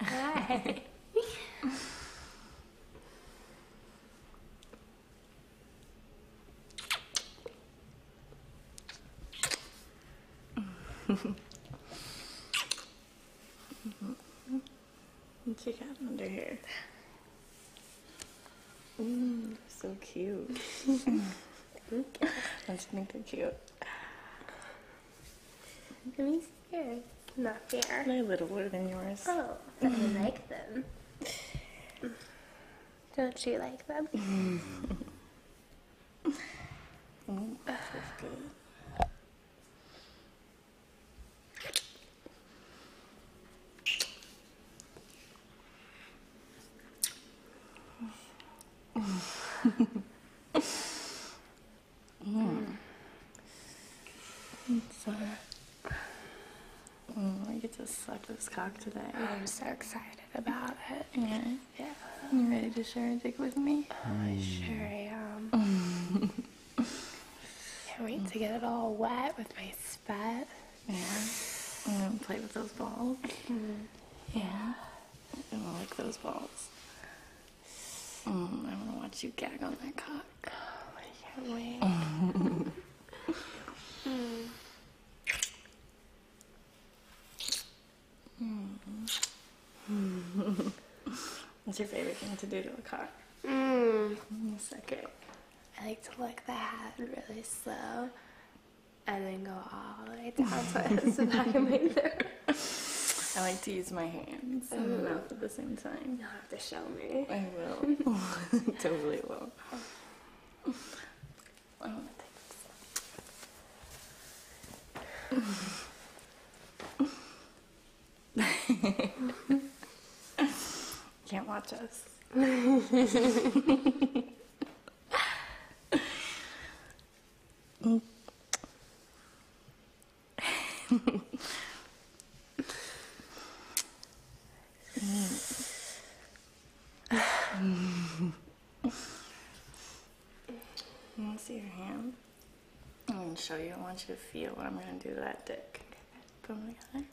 Hi. Hi. What you got under here? Mm, so cute. I just think they're cute. Let me see yours. Not fair. They're littler than yours. Oh, I like them. Don't you like them? Mm, that's good. Mm. So, mm, I get to suck this cock today. I'm so excited about it. Yeah. Yeah, You ready to share a dick with me? I sure am. Can't wait to get it all wet with my spit. Yeah. I'm gonna play with those balls. Yeah. I'm gonna lick those balls. Mm, I'm gonna watch you gag on that cock. I can't wait. What's your favorite thing to do to a car? Mm. Suck it. I like to lick the head really slow and then go all the way down to the back of my throat. I like to use my hands and mouth at the same time. You'll have to show me. I will. totally will. I wanna take this. Can't watch us. Want to see your hand? I'm going to show you. I want you to feel what I'm going to do to that dick. Put them together.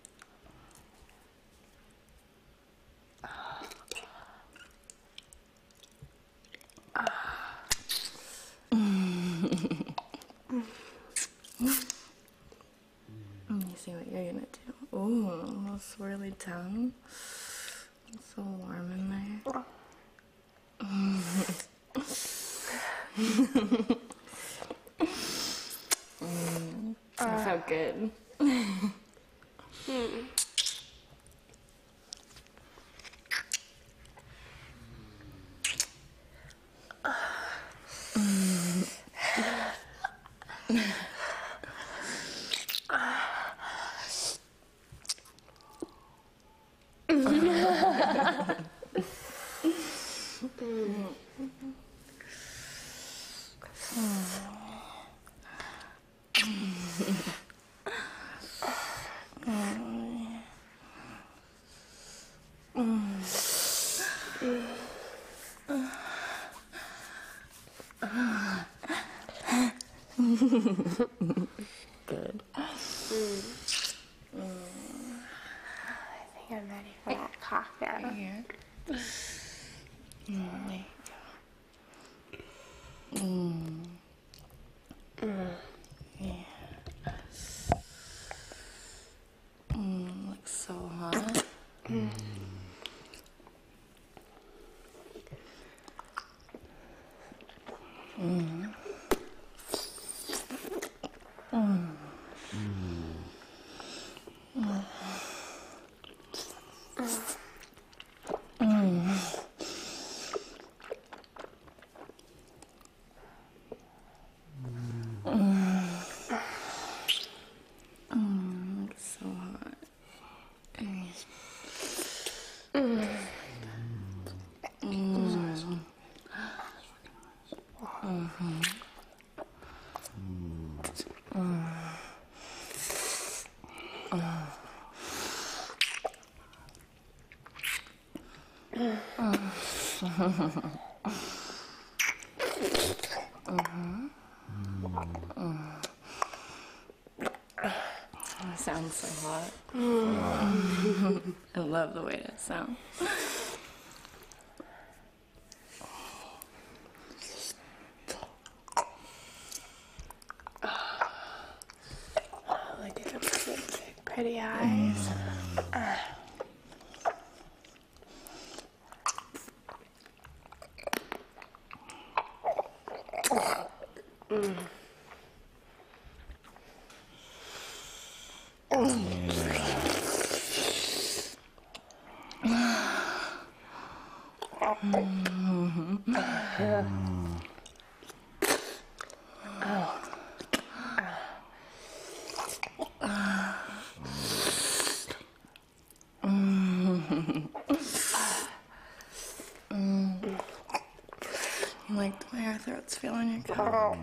Let me see what you're going to do. Ooh, a little swirly tongue. It's so warm in there. Mm. That felt good. Hmm. Good. I think I'm ready for that cock now. Here. Mm, sounds so hot. I love the way that sounds. Way our throats feel on your coat?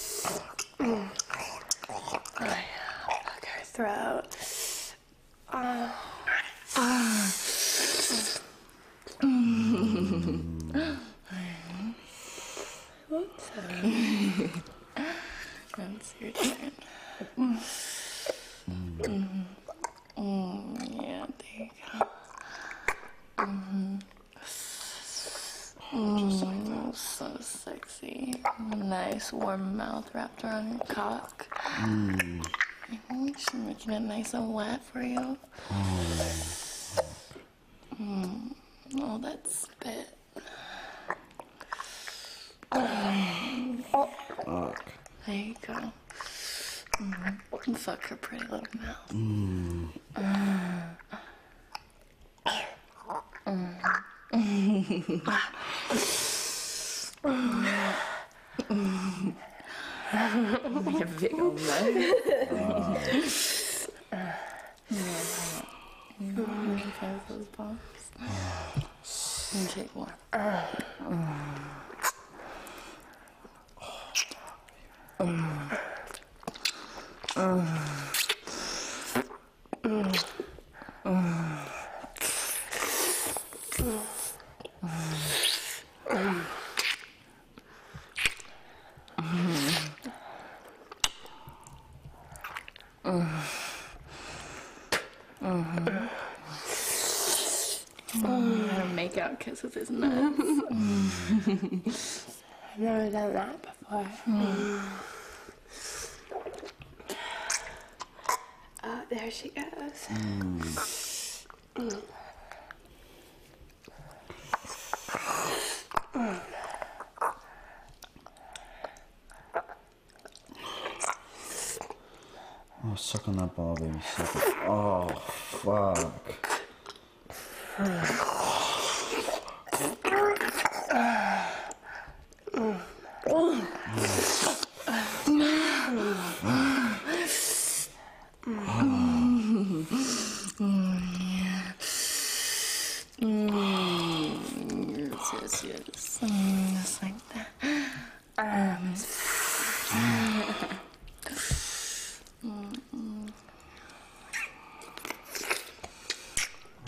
So fucking good. Look her throat. Uh. That's your turn. Mm, yeah, there you go. Mm, so sexy. Nice warm mouth wrapped around your cock. Mhm, She's making it nice and wet for you. Mm, oh, that spit. Fuck. There you go. Mm, fuck her pretty little mouth. Make a big old mess. Yeah, those balls. And take one. And make out his nuts. I've never done that before. Oh, there she goes. Oh, suck on that ball, baby. Suck it. Oh, fuck. Yes, yes, yes. Mm, just like that. Um,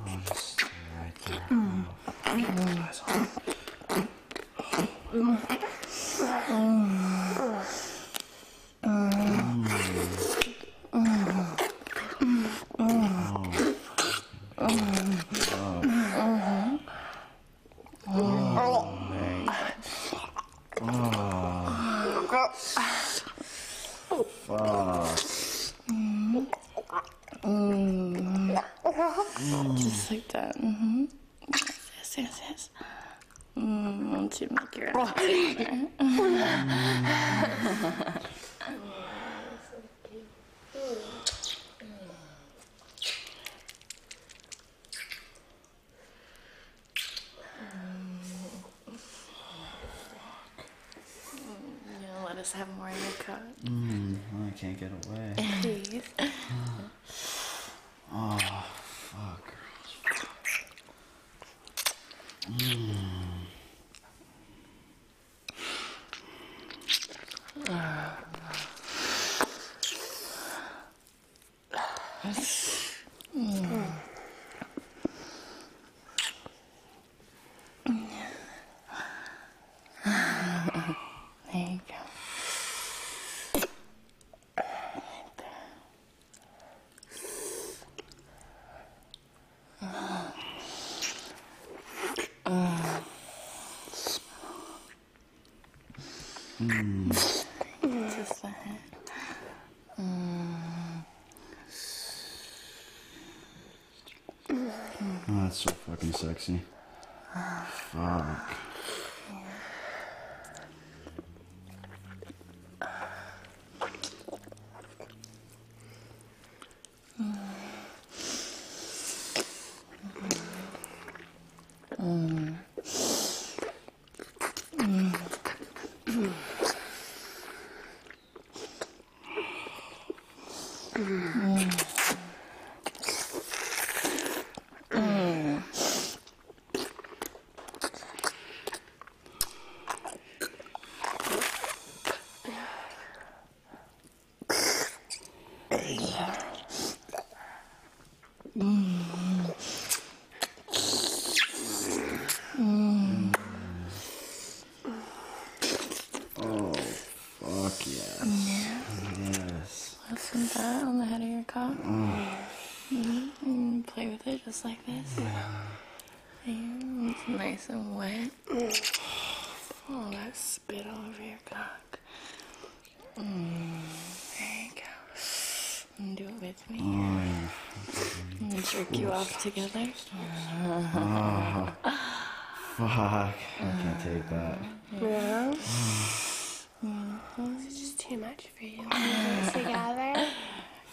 Oh, just stay right there. Oh, keep your eyes on. Fuck. just like that. Mm-hmm. Yes, yes, yes, yes. Mm, once you make your ass bigger. You know, let us have more of your cut. Mm, I can't get away. Please. Oh, fuck. Just the head. Oh, that's so fucking sexy. Fuck. Mm. Mm. Mm. Oh, fuck yeah. Yes. Listen to that on the head of your cock. Mhm. And play with it just like this. And it's nice and wet. Oh, that spit all over your cock. Mm, there you go. And do it with me. And jerk you off together. Fuck. I can't take that. Yeah. It's just too much for you. together.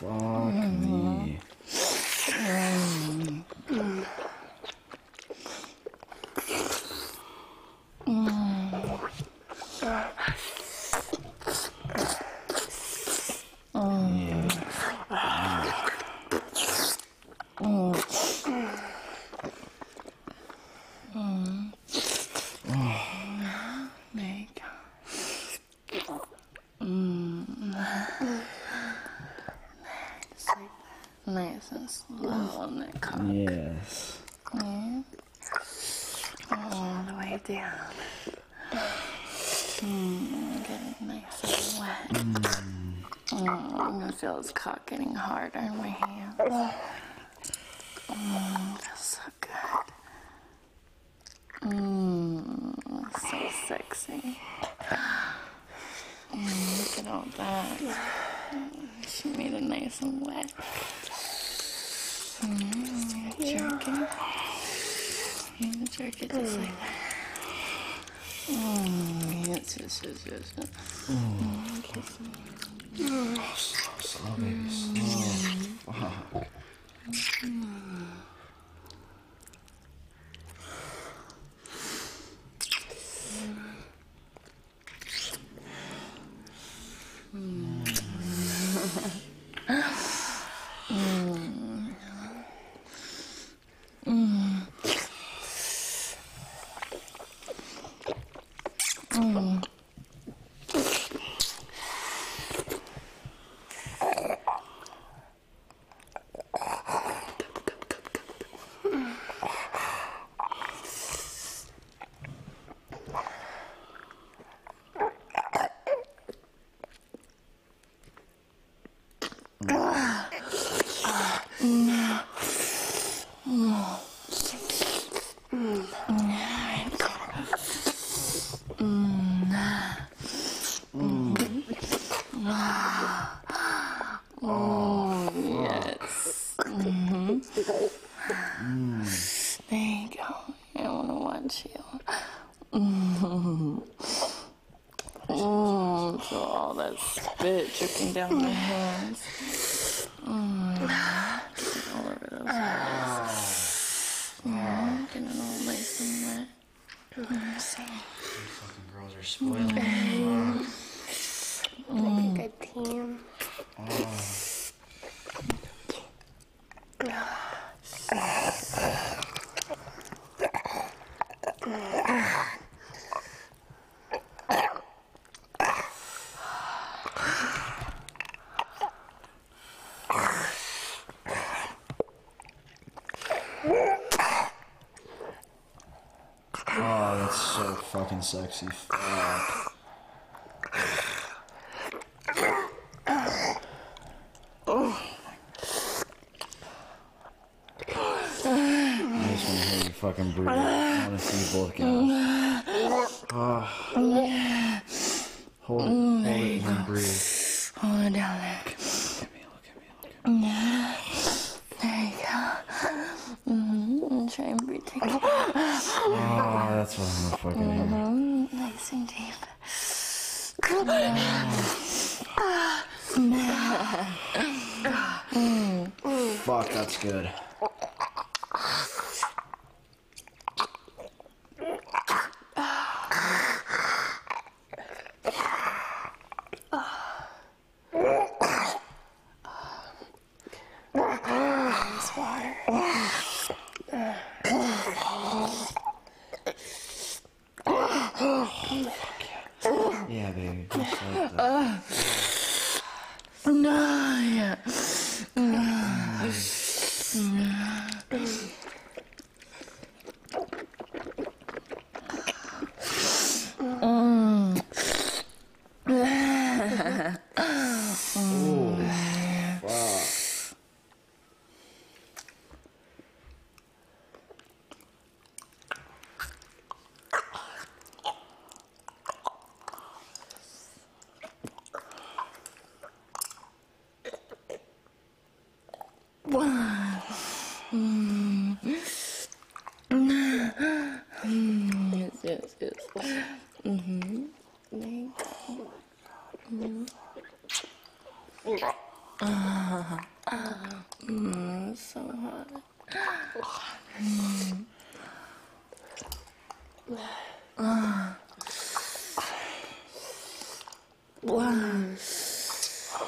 Fuck me. There you go. Mm. Just like that. Nice and slow on that cock. Yes. Yeah. All the way down. Mm, get it nice and wet. Mm, I'm gonna feel his cock getting harder in my hand. Mm, feels so good. Mmm, so sexy. Mm, look at all that. She made it nice and wet. Mm, jerk it. You jerk it just like that. Mm, yes, yes, yes, yes. yes. Mm, kiss me. Slow, baby. Slow. Fuck. Yes. hmm There you go. I want to watch you. Mm. Mm, so all spit dripping down my hands. Mm. All over those hands. Mm, getting it all nice and wet. Mm, so, Fucking girls are spoiled. Oh, that's so fucking sexy. Fuck. I just want to hear you fucking breathe. I want to see you both guys. Oh. Fuck, that's good. This water. Yeah, baby. Just like that. No, yeah. Fuck. Yes, yes, yes. Mm-hmm. There you go. Mm, so hot. Wow.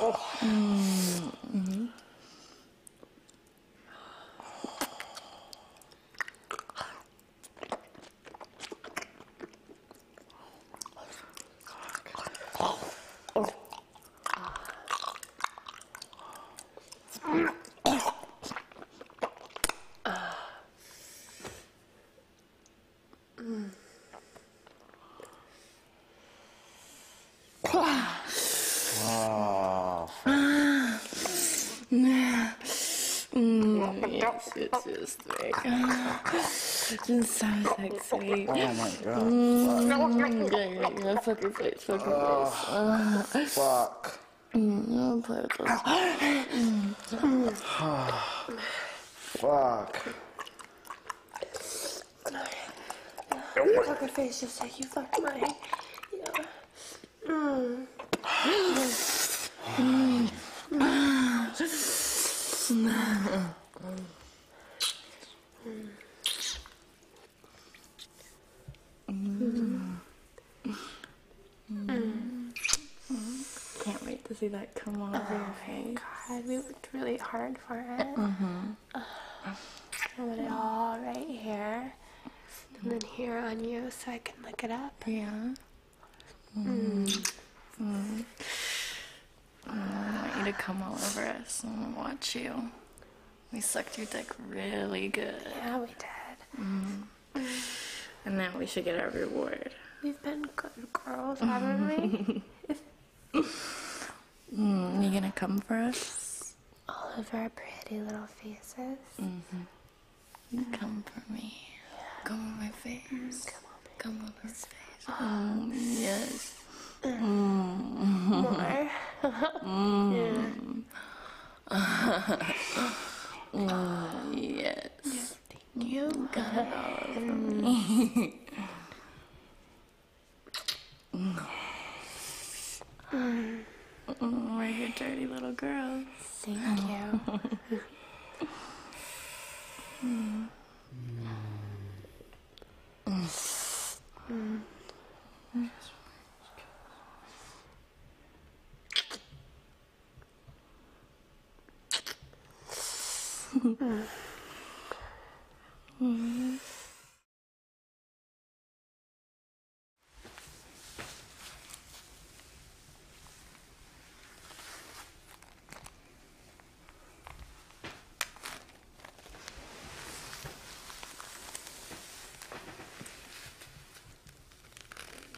Oh, Mm, yes, yes, yes. There you go. Just so sexy. oh my god. Mm, yeah, yeah, yeah. Fuck your face, fuck your face. Uh, Fuck. mm, I'll play with those. Fuck. Your fucking face just like you fucked mine. Yeah. Mm. Can't wait to see that come all over your face. God, we worked really hard for it. I put it all right here. And then here on you so I can look it up. Yeah. Mm. Mm. I want you to come all over us and watch you. We sucked your dick really good. Yeah, we did. And now we should get our reward. We've been good girls, haven't we? Mm, you gonna come for us? All of our pretty little faces. Come for me. Come on my face. Come on my face. Mm, yes. More. Oh Yes. You got it all me. Mm, We're your dirty little girls. Thank you. Mm. Mm.